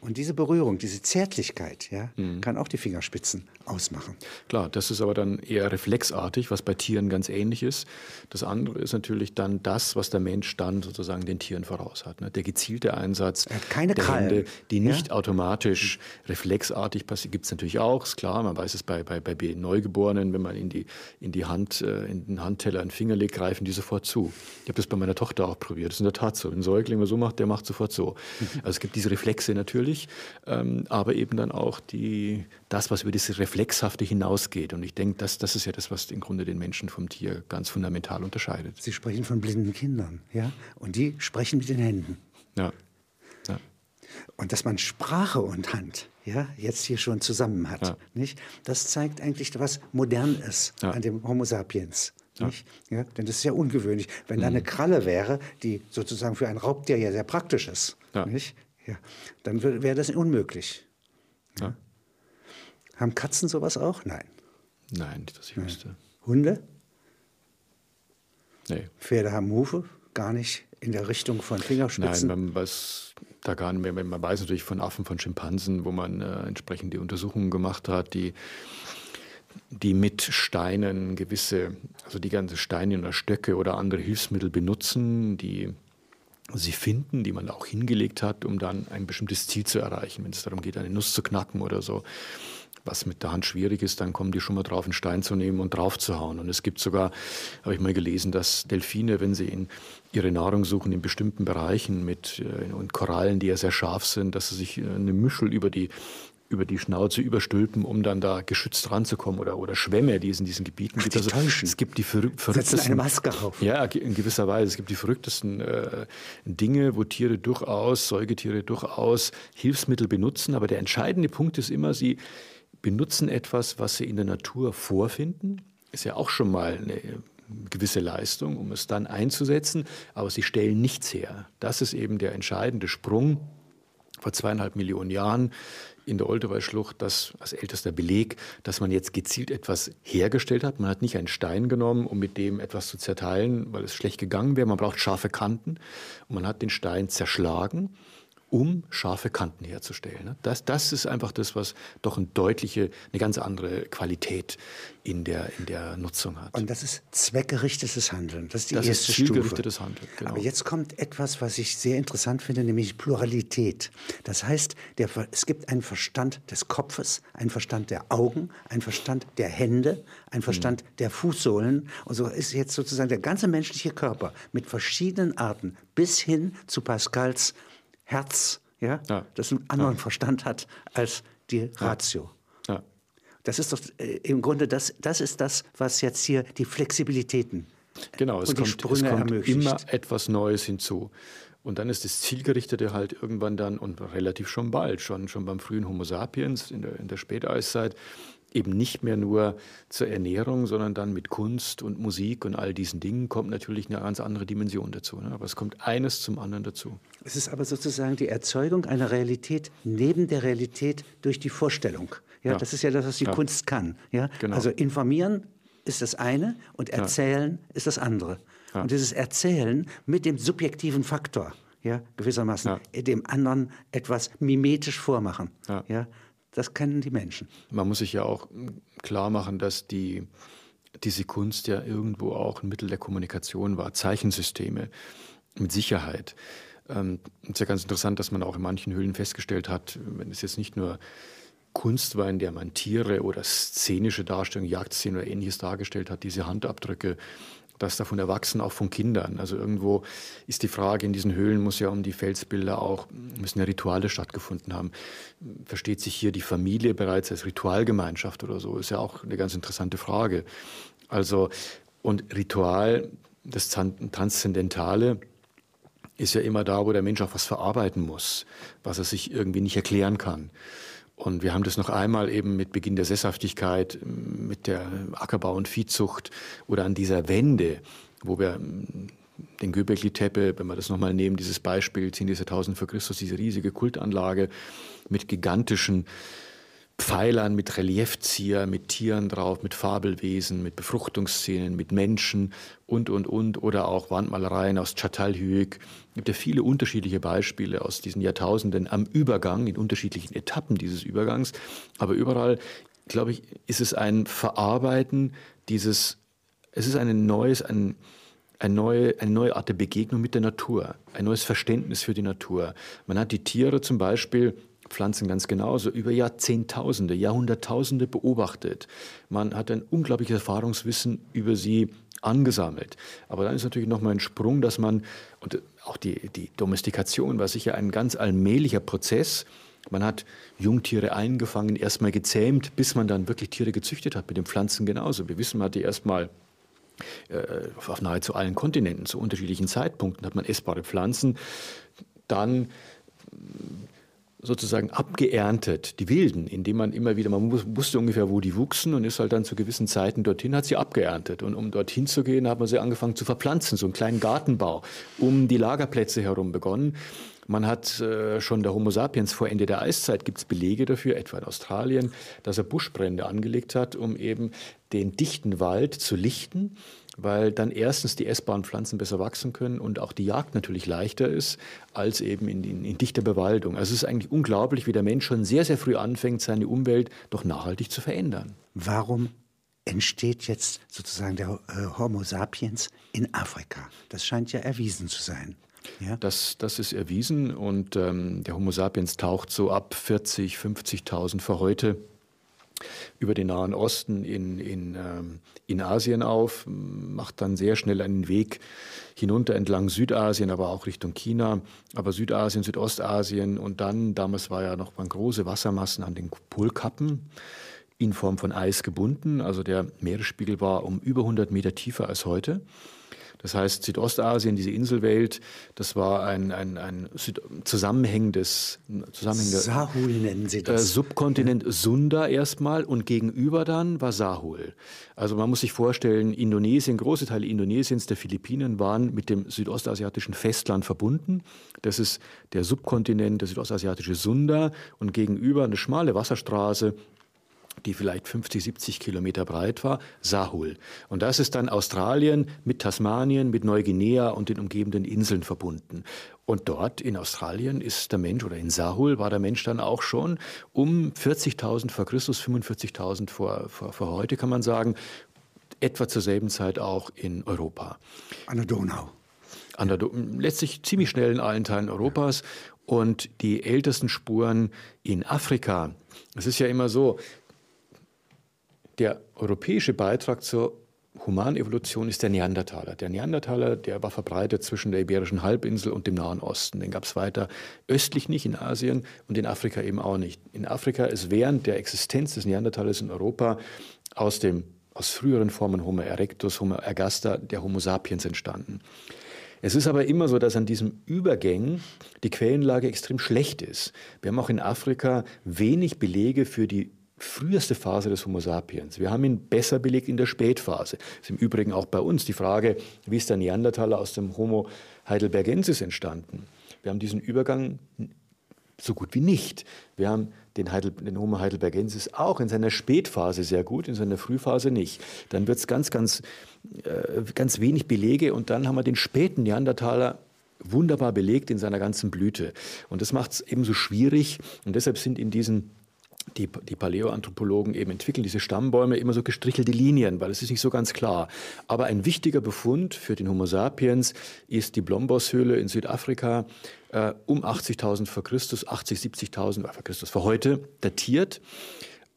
Und diese Berührung, diese Zärtlichkeit, ja, mhm. kann auch die Fingerspitzen ausmachen. Klar, das ist aber dann eher reflexartig, was bei Tieren ganz ähnlich ist. Das andere ist natürlich dann das, was der Mensch dann sozusagen den Tieren voraus hat. Ne? Der gezielte Einsatz keine der Krallen. Hände, die nicht ja? automatisch reflexartig passiert, gibt es natürlich auch, ist klar. Man weiß es bei, bei, bei Neugeborenen, wenn man in die, in die Hand, äh, in den Handteller einen Finger legt, greifen die sofort zu. Ich habe das bei meiner Tochter auch probiert. Das ist in der Tat so. Ein Säugling, so macht, der macht sofort so. Mhm. Also es gibt diese Reflexe natürlich, ähm, aber eben dann auch die, das, was über diese Reflexhafte hinausgeht. Und ich denke, das, das ist ja das, was im Grunde den Menschen vom Tier ganz fundamental unterscheidet. Sie sprechen von blinden Kindern, ja? Und die sprechen mit den Händen. Ja. ja. Und dass man Sprache und Hand ja, jetzt hier schon zusammen hat, ja. nicht? das zeigt eigentlich, was modern ist ja. an dem Homo sapiens. Ja. ja. denn das ist ja ungewöhnlich. Wenn mhm. da eine Kralle wäre, die sozusagen für ein Raubtier ja sehr praktisch ist, ja. Nicht? Ja, dann wäre das unmöglich. Ja. Haben Katzen sowas auch? Nein. Nein, nicht, dass ich wüsste. Hunde? Nee. Pferde haben Hufe? Gar nicht in der Richtung von Fingerspitzen? Nein, man weiß da gar nicht mehr. Man weiß natürlich von Affen, von Schimpansen, wo man äh, entsprechende Untersuchungen gemacht hat, die die mit Steinen gewisse, also die ganze Steine oder Stöcke oder andere Hilfsmittel benutzen, die sie finden, die man auch hingelegt hat, um dann ein bestimmtes Ziel zu erreichen. Wenn es darum geht, eine Nuss zu knacken oder so, was mit der Hand schwierig ist, dann kommen die schon mal drauf, einen Stein zu nehmen und drauf zu hauen. Und es gibt sogar, habe ich mal gelesen, dass Delfine, wenn sie in ihre Nahrung suchen in bestimmten Bereichen mit äh, und Korallen, die ja sehr scharf sind, dass sie sich äh, eine Mischel über die über die Schnauze überstülpen, um dann da geschützt ranzukommen oder, oder Schwämme, die es in diesen Gebieten Ach, gibt. Also, es gibt die verrück verrücktesten... Setzen eine Maske auf. Ja, in gewisser Weise. Es gibt die verrücktesten äh, Dinge, wo Tiere durchaus, Säugetiere durchaus Hilfsmittel benutzen. Aber der entscheidende Punkt ist immer, sie benutzen etwas, was sie in der Natur vorfinden. Ist ja auch schon mal eine gewisse Leistung, um es dann einzusetzen. Aber sie stellen nichts her. Das ist eben der entscheidende Sprung vor zweieinhalb Millionen Jahren in der Oldewey-Schlucht das als ältester Beleg, dass man jetzt gezielt etwas hergestellt hat. Man hat nicht einen Stein genommen, um mit dem etwas zu zerteilen, weil es schlecht gegangen wäre. Man braucht scharfe Kanten. Und man hat den Stein zerschlagen um scharfe Kanten herzustellen. Ne? Das, das ist einfach das, was doch eine deutliche, eine ganz andere Qualität in der, in der Nutzung hat. Und das ist zweckgerichtetes Handeln. Das ist die das erste ist zielgerichtetes Handeln. Genau. Aber jetzt kommt etwas, was ich sehr interessant finde, nämlich Pluralität. Das heißt, der, es gibt einen Verstand des Kopfes, einen Verstand der Augen, einen Verstand der Hände, einen Verstand mhm. der Fußsohlen. Und so ist jetzt sozusagen der ganze menschliche Körper mit verschiedenen Arten bis hin zu Pascals Herz, ja, ja. das einen anderen ja. Verstand hat als die Ratio. Ja. Das ist doch äh, im Grunde das, das ist das, was jetzt hier die Flexibilitäten Genau, es kommt, es kommt immer etwas Neues hinzu. Und dann ist das Zielgerichtete halt irgendwann dann und relativ schon bald, schon, schon beim frühen Homo sapiens in der, in der Späteiszeit, eben nicht mehr nur zur Ernährung, sondern dann mit Kunst und Musik und all diesen Dingen kommt natürlich eine ganz andere Dimension dazu. Ne? Aber es kommt eines zum anderen dazu. Es ist aber sozusagen die Erzeugung einer Realität neben der Realität durch die Vorstellung. Ja, ja. das ist ja das, was die ja. Kunst kann. Ja? Genau. Also informieren ist das eine und erzählen ja. ist das andere. Und dieses Erzählen mit dem subjektiven Faktor, ja, gewissermaßen, dem anderen etwas mimetisch vormachen. Ja. Das kennen die Menschen. Man muss sich ja auch klar machen, dass die, diese Kunst ja irgendwo auch ein Mittel der Kommunikation war. Zeichensysteme mit Sicherheit. Ähm, es ist ja ganz interessant, dass man auch in manchen Höhlen festgestellt hat, wenn es jetzt nicht nur Kunst war, in der man Tiere oder szenische Darstellungen, Jagdszenen oder ähnliches dargestellt hat, diese Handabdrücke das davon erwachsen, auch von Kindern. Also irgendwo ist die Frage, in diesen Höhlen muss ja um die Felsbilder auch, müssen ja Rituale stattgefunden haben. Versteht sich hier die Familie bereits als Ritualgemeinschaft oder so? Ist ja auch eine ganz interessante Frage. Also, und Ritual, das Transzendentale, ist ja immer da, wo der Mensch auch was verarbeiten muss, was er sich irgendwie nicht erklären kann. Und wir haben das noch einmal eben mit Beginn der Sesshaftigkeit, mit der Ackerbau- und Viehzucht oder an dieser Wende, wo wir mm, den Göbekli-Teppe, wenn wir das nochmal nehmen, dieses Beispiel, 10. Jahrtausend vor Christus, diese riesige Kultanlage mit gigantischen Pfeilern mit Reliefzieher, mit Tieren drauf, mit Fabelwesen, mit Befruchtungsszenen, mit Menschen und, und, und. Oder auch Wandmalereien aus Çatalhöyük. Es gibt ja viele unterschiedliche Beispiele aus diesen Jahrtausenden am Übergang, in unterschiedlichen Etappen dieses Übergangs. Aber überall, glaube ich, ist es ein Verarbeiten dieses, es ist ein neues, ein, eine neue, eine neue Art der Begegnung mit der Natur, ein neues Verständnis für die Natur. Man hat die Tiere zum Beispiel Pflanzen ganz genauso, über Jahrzehntausende, Jahrhunderttausende beobachtet. Man hat ein unglaubliches Erfahrungswissen über sie angesammelt. Aber dann ist natürlich nochmal ein Sprung, dass man, und auch die, die Domestikation war sicher ein ganz allmählicher Prozess. Man hat Jungtiere eingefangen, erstmal gezähmt, bis man dann wirklich Tiere gezüchtet hat, mit den Pflanzen genauso. Wir wissen, man hat die erstmal äh, auf nahezu allen Kontinenten zu unterschiedlichen Zeitpunkten hat man essbare Pflanzen. Dann sozusagen abgeerntet, die Wilden, indem man immer wieder, man wusste ungefähr, wo die wuchsen und ist halt dann zu gewissen Zeiten dorthin, hat sie abgeerntet. Und um dorthin zu gehen, hat man sie angefangen zu verpflanzen, so einen kleinen Gartenbau um die Lagerplätze herum begonnen. Man hat äh, schon der Homo sapiens vor Ende der Eiszeit gibt es Belege dafür, etwa in Australien, dass er Buschbrände angelegt hat, um eben den dichten Wald zu lichten, weil dann erstens die essbaren Pflanzen besser wachsen können und auch die Jagd natürlich leichter ist als eben in, in, in dichter Bewaldung. Also es ist eigentlich unglaublich, wie der Mensch schon sehr, sehr früh anfängt, seine Umwelt doch nachhaltig zu verändern. Warum entsteht jetzt sozusagen der äh, Homo sapiens in Afrika? Das scheint ja erwiesen zu sein. Ja. Das, das ist erwiesen und ähm, der Homo sapiens taucht so ab 40, 50.000 vor heute über den Nahen Osten in, in, ähm, in Asien auf, macht dann sehr schnell einen Weg hinunter entlang Südasien, aber auch Richtung China, aber Südasien, Südostasien und dann, damals war ja noch mal große Wassermassen an den Polkappen in Form von Eis gebunden, also der Meeresspiegel war um über 100 Meter tiefer als heute. Das heißt, Südostasien, diese Inselwelt, das war ein, ein, ein zusammenhängendes, zusammenhängender Sahul nennen Sie das. Äh, Subkontinent ja. Sunda erstmal und gegenüber dann war Sahul. Also man muss sich vorstellen, Indonesien, große Teile Indonesiens, der Philippinen waren mit dem südostasiatischen Festland verbunden. Das ist der Subkontinent, der südostasiatische Sunda und gegenüber eine schmale Wasserstraße die vielleicht 50, 70 Kilometer breit war, Sahul. Und das ist dann Australien mit Tasmanien, mit Neuguinea und den umgebenden Inseln verbunden. Und dort in Australien ist der Mensch, oder in Sahul war der Mensch dann auch schon um 40.000 vor Christus, 45.000 vor, vor, vor heute, kann man sagen, etwa zur selben Zeit auch in Europa. An der Donau. An der Do letztlich ziemlich schnell in allen Teilen Europas. Und die ältesten Spuren in Afrika, es ist ja immer so, der europäische Beitrag zur Humanevolution ist der Neandertaler. Der Neandertaler, der war verbreitet zwischen der Iberischen Halbinsel und dem Nahen Osten. Den gab es weiter östlich nicht, in Asien und in Afrika eben auch nicht. In Afrika ist während der Existenz des Neandertalers in Europa aus, dem, aus früheren Formen Homo erectus, Homo ergaster, der Homo sapiens entstanden. Es ist aber immer so, dass an diesen Übergängen die Quellenlage extrem schlecht ist. Wir haben auch in Afrika wenig Belege für die früheste Phase des Homo sapiens. Wir haben ihn besser belegt in der Spätphase. Das ist im Übrigen auch bei uns die Frage, wie ist der Neandertaler aus dem Homo heidelbergensis entstanden? Wir haben diesen Übergang so gut wie nicht. Wir haben den, Heidel, den Homo heidelbergensis auch in seiner Spätphase sehr gut, in seiner Frühphase nicht. Dann wird es ganz, ganz, äh, ganz wenig Belege und dann haben wir den späten Neandertaler wunderbar belegt in seiner ganzen Blüte. Und das macht es ebenso schwierig und deshalb sind in diesen die, die Paläoanthropologen eben entwickeln diese Stammbäume immer so gestrichelte Linien, weil es ist nicht so ganz klar. Aber ein wichtiger Befund für den Homo sapiens ist die Blombos-Höhle in Südafrika äh, um 80.000 vor Christus, 80, 70.000 vor Christus vor heute datiert,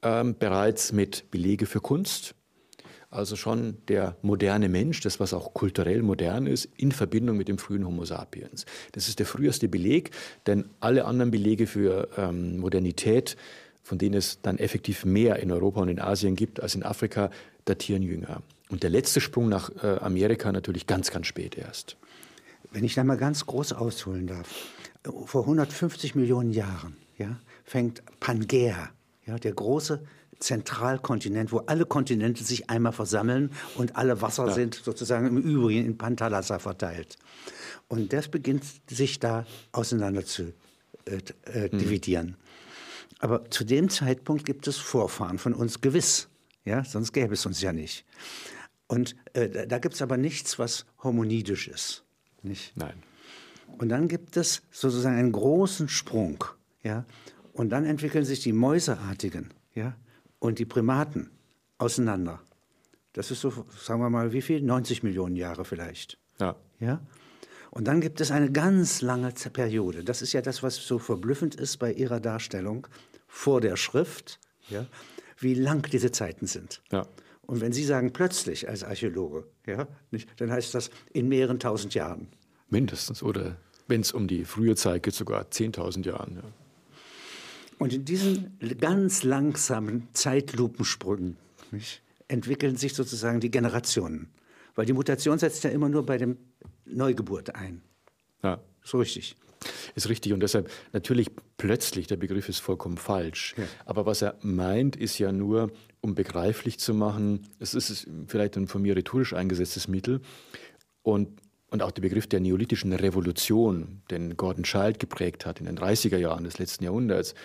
ähm, bereits mit Belege für Kunst. Also schon der moderne Mensch, das was auch kulturell modern ist, in Verbindung mit dem frühen Homo sapiens. Das ist der früheste Beleg, denn alle anderen Belege für ähm, Modernität von denen es dann effektiv mehr in Europa und in Asien gibt als in Afrika, datieren jünger. Und der letzte Sprung nach äh, Amerika natürlich ganz, ganz spät erst. Wenn ich da mal ganz groß ausholen darf. Vor 150 Millionen Jahren ja, fängt Pangea, ja, der große Zentralkontinent, wo alle Kontinente sich einmal versammeln und alle Wasser ja. sind sozusagen im Übrigen in Pantalassa verteilt. Und das beginnt sich da auseinander zu äh, äh, mhm. Aber zu dem Zeitpunkt gibt es Vorfahren von uns gewiss. Ja, sonst gäbe es uns ja nicht. Und äh, da gibt es aber nichts, was homonidisch ist. Nicht? Nein. Und dann gibt es sozusagen einen großen Sprung. Ja? Und dann entwickeln sich die Mäuseartigen ja? und die Primaten auseinander. Das ist so, sagen wir mal, wie viel? 90 Millionen Jahre vielleicht. Ja. ja? Und dann gibt es eine ganz lange Periode. Das ist ja das, was so verblüffend ist bei Ihrer Darstellung vor der Schrift, ja, wie lang diese Zeiten sind. Ja. Und wenn Sie sagen plötzlich als Archäologe, ja, nicht, dann heißt das in mehreren tausend Jahren. Mindestens, oder wenn es um die frühe Zeit geht, sogar 10.000 Jahren. Ja. Und in diesen ganz langsamen Zeitlupensprüngen nicht, entwickeln sich sozusagen die Generationen. Weil die Mutation setzt ja immer nur bei dem Neugeburt ein. Ja. So richtig. Ist richtig und deshalb natürlich plötzlich, der Begriff ist vollkommen falsch. Ja. Aber was er meint, ist ja nur, um begreiflich zu machen, es ist vielleicht ein von mir rhetorisch eingesetztes Mittel und und auch der Begriff der neolithischen Revolution, den Gordon Child geprägt hat in den 30er Jahren des letzten Jahrhunderts,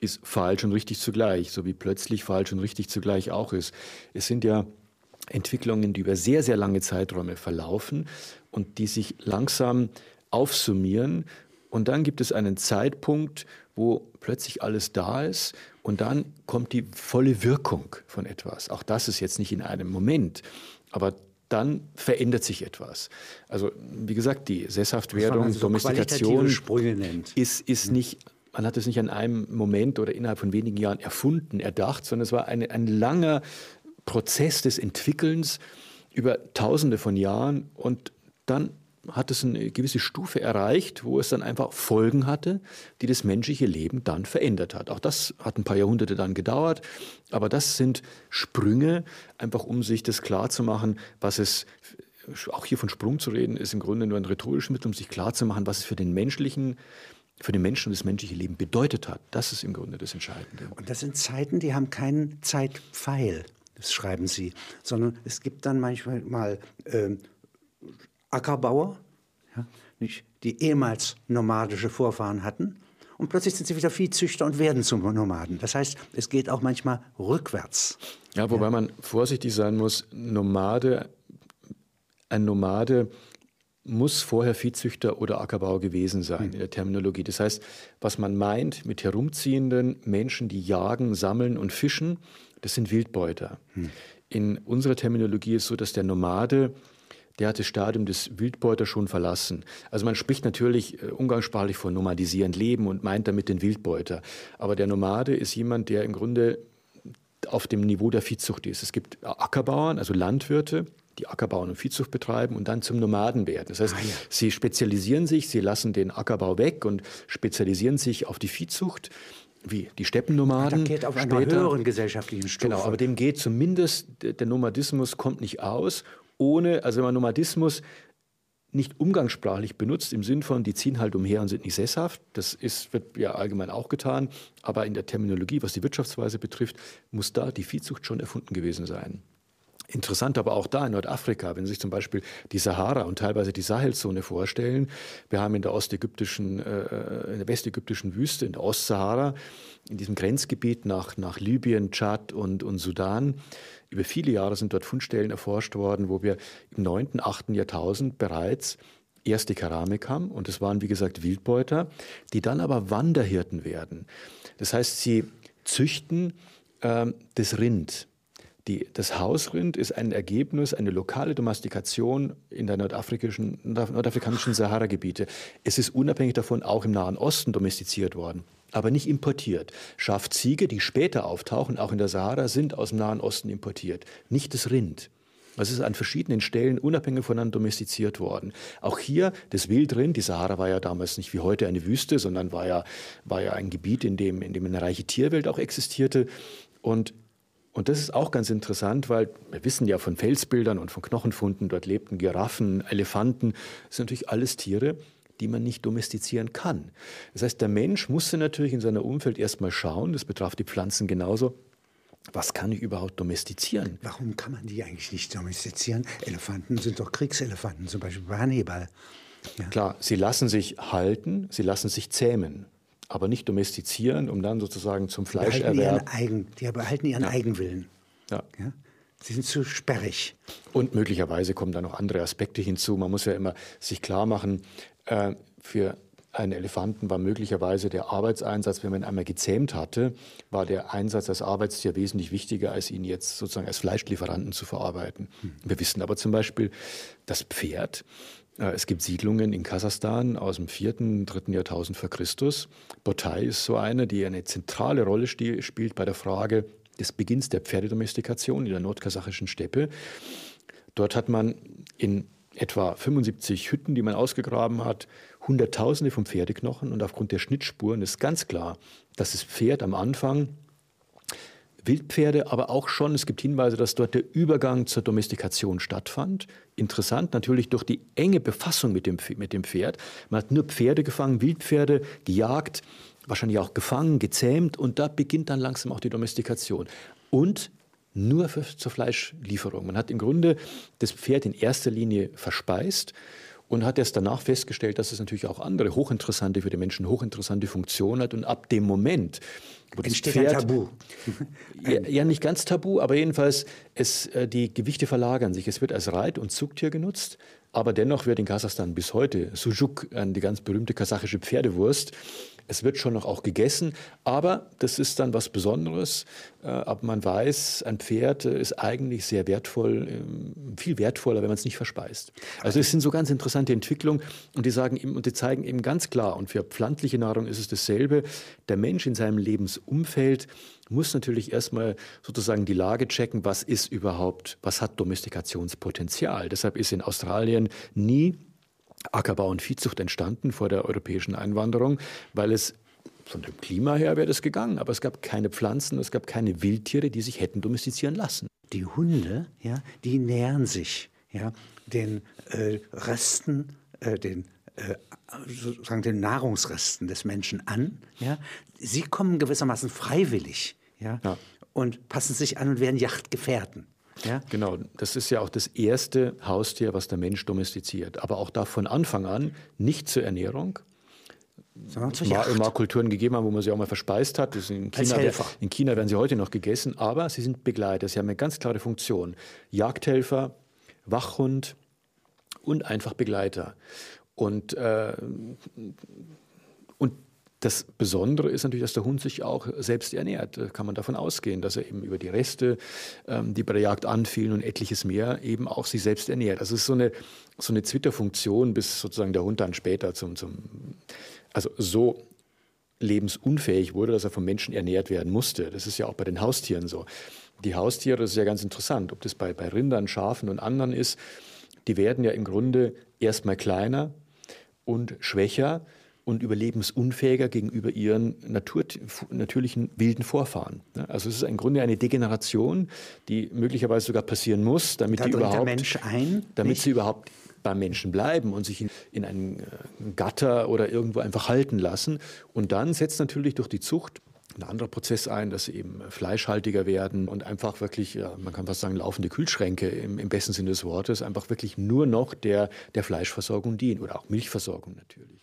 ist falsch und richtig zugleich, so wie plötzlich falsch und richtig zugleich auch ist. Es sind ja Entwicklungen, die über sehr, sehr lange Zeiträume verlaufen und die sich langsam aufsummieren und dann gibt es einen Zeitpunkt, wo plötzlich alles da ist und dann kommt die volle Wirkung von etwas. Auch das ist jetzt nicht in einem Moment, aber dann verändert sich etwas. Also wie gesagt, die Sesshaftwerdung, also Domestikation ist, ist hm. nicht, man hat es nicht an einem Moment oder innerhalb von wenigen Jahren erfunden, erdacht, sondern es war eine, ein langer Prozess des Entwickelns über Tausende von Jahren und dann hat es eine gewisse Stufe erreicht, wo es dann einfach Folgen hatte, die das menschliche Leben dann verändert hat. Auch das hat ein paar Jahrhunderte dann gedauert, aber das sind Sprünge, einfach um sich das klarzumachen, was es, auch hier von Sprung zu reden, ist im Grunde nur ein rhetorisches Mittel, um sich klarzumachen, was es für den menschlichen für den Menschen und das menschliche Leben bedeutet hat. Das ist im Grunde das Entscheidende. Und das sind Zeiten, die haben keinen Zeitpfeil, das schreiben Sie, sondern es gibt dann manchmal mal äh, Ackerbauer, ja, nicht, die ehemals nomadische Vorfahren hatten. Und plötzlich sind sie wieder Viehzüchter und werden zum Nomaden. Das heißt, es geht auch manchmal rückwärts. Ja, wobei ja. man vorsichtig sein muss. Nomade, ein Nomade muss vorher Viehzüchter oder Ackerbauer gewesen sein hm. in der Terminologie. Das heißt, was man meint mit herumziehenden Menschen, die jagen, sammeln und fischen, das sind Wildbeuter. Hm. In unserer Terminologie ist so, dass der Nomade der hat das Stadium des Wildbeuter schon verlassen. Also man spricht natürlich äh, umgangssprachlich von nomadisierend Leben und meint damit den Wildbeuter. Aber der Nomade ist jemand, der im Grunde auf dem Niveau der Viehzucht ist. Es gibt Ackerbauern, also Landwirte, die Ackerbauern und Viehzucht betreiben und dann zum Nomaden werden. Das heißt, ah, ja. sie spezialisieren sich, sie lassen den Ackerbau weg und spezialisieren sich auf die Viehzucht wie die Steppennomaden. Das geht auf einer höheren gesellschaftlichen Stufe. Genau, aber dem geht zumindest, der Nomadismus kommt nicht aus ohne, also wenn man Nomadismus nicht umgangssprachlich benutzt, im Sinn von, die ziehen halt umher und sind nicht sesshaft. Das ist, wird ja allgemein auch getan. Aber in der Terminologie, was die Wirtschaftsweise betrifft, muss da die Viehzucht schon erfunden gewesen sein. Interessant aber auch da in Nordafrika, wenn Sie sich zum Beispiel die Sahara und teilweise die Sahelzone vorstellen. Wir haben in der ostägyptischen, äh, in der westägyptischen Wüste, in der Ostsahara, in diesem Grenzgebiet nach, nach Libyen, Tschad und, und Sudan, über viele Jahre sind dort Fundstellen erforscht worden, wo wir im 9., 8. Jahrtausend bereits erste Keramik haben. Und es waren, wie gesagt, Wildbeuter, die dann aber Wanderhirten werden. Das heißt, sie züchten ähm, das Rind. Die, das Hausrind ist ein Ergebnis, eine lokale Domestikation in der nordafrikanischen, nordafrikanischen Sahara-Gebiete. Es ist unabhängig davon auch im Nahen Osten domestiziert worden aber nicht importiert. Schafziege, die später auftauchen, auch in der Sahara, sind aus dem Nahen Osten importiert, nicht das Rind. Es ist an verschiedenen Stellen unabhängig voneinander domestiziert worden. Auch hier das Wildrind, die Sahara war ja damals nicht wie heute eine Wüste, sondern war ja, war ja ein Gebiet, in dem, in dem eine reiche Tierwelt auch existierte. Und und das ist auch ganz interessant, weil wir wissen ja von Felsbildern und von Knochenfunden, dort lebten Giraffen, Elefanten, das sind natürlich alles Tiere, die man nicht domestizieren kann. Das heißt, der Mensch musste natürlich in seiner Umwelt erstmal schauen, das betraf die Pflanzen genauso, was kann ich überhaupt domestizieren? Warum kann man die eigentlich nicht domestizieren? Elefanten sind doch Kriegselefanten, zum Beispiel bei Hannibal. Ja. Klar, sie lassen sich halten, sie lassen sich zähmen, aber nicht domestizieren, um dann sozusagen zum Fleischerwerb... Die Eigen, die behalten ihren ja. Eigenwillen. Ja. ja. Sie sind zu sperrig. Und möglicherweise kommen da noch andere Aspekte hinzu. Man muss ja immer sich klar machen, äh, für einen Elefanten war möglicherweise der Arbeitseinsatz, wenn man ihn einmal gezähmt hatte, war der Einsatz als Arbeitstier wesentlich wichtiger, als ihn jetzt sozusagen als Fleischlieferanten zu verarbeiten. Hm. Wir wissen aber zum Beispiel, das Pferd, es gibt Siedlungen in Kasachstan aus dem vierten, dritten Jahrtausend vor Christus. Botai ist so eine, die eine zentrale Rolle spielt bei der Frage des Beginns der Pferdedomestikation in der nordkasachischen Steppe. Dort hat man in etwa 75 Hütten, die man ausgegraben hat, Hunderttausende von Pferdeknochen und aufgrund der Schnittspuren ist ganz klar, dass das Pferd am Anfang Wildpferde, aber auch schon, es gibt Hinweise, dass dort der Übergang zur Domestikation stattfand. Interessant, natürlich durch die enge Befassung mit dem, mit dem Pferd. Man hat nur Pferde gefangen, Wildpferde gejagt, wahrscheinlich auch gefangen, gezähmt und da beginnt dann langsam auch die Domestikation. Und nur für, zur Fleischlieferung. Man hat im Grunde das Pferd in erster Linie verspeist und hat erst danach festgestellt, dass es natürlich auch andere hochinteressante, für die Menschen hochinteressante Funktionen hat. Und ab dem Moment, wo das Entsteht Pferd, ein Tabu. ja, ja, nicht ganz Tabu, aber jedenfalls, es, äh, die Gewichte verlagern sich. Es wird als Reit- und Zugtier genutzt, aber dennoch wird in Kasachstan bis heute Sujuk, die ganz berühmte kasachische Pferdewurst, es wird schon noch auch gegessen, aber das ist dann was Besonderes. Äh, aber man weiß, ein Pferd äh, ist eigentlich sehr wertvoll, ähm, viel wertvoller, wenn man es nicht verspeist. Also es sind so ganz interessante Entwicklungen und die sagen eben, und die zeigen eben ganz klar, und für pflanzliche Nahrung ist es dasselbe. Der Mensch in seinem Lebensumfeld muss natürlich erstmal sozusagen die Lage checken, was ist überhaupt, was hat Domestikationspotenzial. Deshalb ist in Australien nie Ackerbau und Viehzucht entstanden vor der europäischen Einwanderung, weil es von dem Klima her wäre das gegangen, aber es gab keine Pflanzen, es gab keine Wildtiere, die sich hätten domestizieren lassen. Die Hunde, ja, die nähern sich ja, den äh, Resten, äh, den äh, sozusagen den Nahrungsresten des Menschen an. Ja. Sie kommen gewissermaßen freiwillig ja, ja. und passen sich an und werden Yachtgefährten. Ja? Genau, das ist ja auch das erste Haustier, was der Mensch domestiziert. Aber auch da von Anfang an nicht zur Ernährung, sondern zur Jagd. Mal Kulturen gegeben haben, wo man sie auch mal verspeist hat. in, China, in China werden sie heute noch gegessen, aber sie sind Begleiter. Sie haben eine ganz klare Funktion. Jagdhelfer, Wachhund und einfach Begleiter. Und, äh, das Besondere ist natürlich, dass der Hund sich auch selbst ernährt. Da kann man davon ausgehen, dass er eben über die Reste, ähm, die bei der Jagd anfielen und etliches mehr, eben auch sich selbst ernährt. Also es ist so eine, so eine Zwitterfunktion, bis sozusagen der Hund dann später zum, zum also so lebensunfähig wurde, dass er vom Menschen ernährt werden musste. Das ist ja auch bei den Haustieren so. Die Haustiere, das ist ja ganz interessant, ob das bei, bei Rindern, Schafen und anderen ist, die werden ja im Grunde erstmal kleiner und schwächer und überlebensunfähiger gegenüber ihren Natur, natürlichen wilden Vorfahren. Also es ist im Grunde eine Degeneration, die möglicherweise sogar passieren muss, damit, da die überhaupt, ein, damit sie überhaupt beim Menschen bleiben und sich in, in einen äh, Gatter oder irgendwo einfach halten lassen. Und dann setzt natürlich durch die Zucht ein anderer Prozess ein, dass sie eben fleischhaltiger werden und einfach wirklich, ja, man kann fast sagen, laufende Kühlschränke im, im besten Sinne des Wortes, einfach wirklich nur noch der, der Fleischversorgung dienen oder auch Milchversorgung natürlich.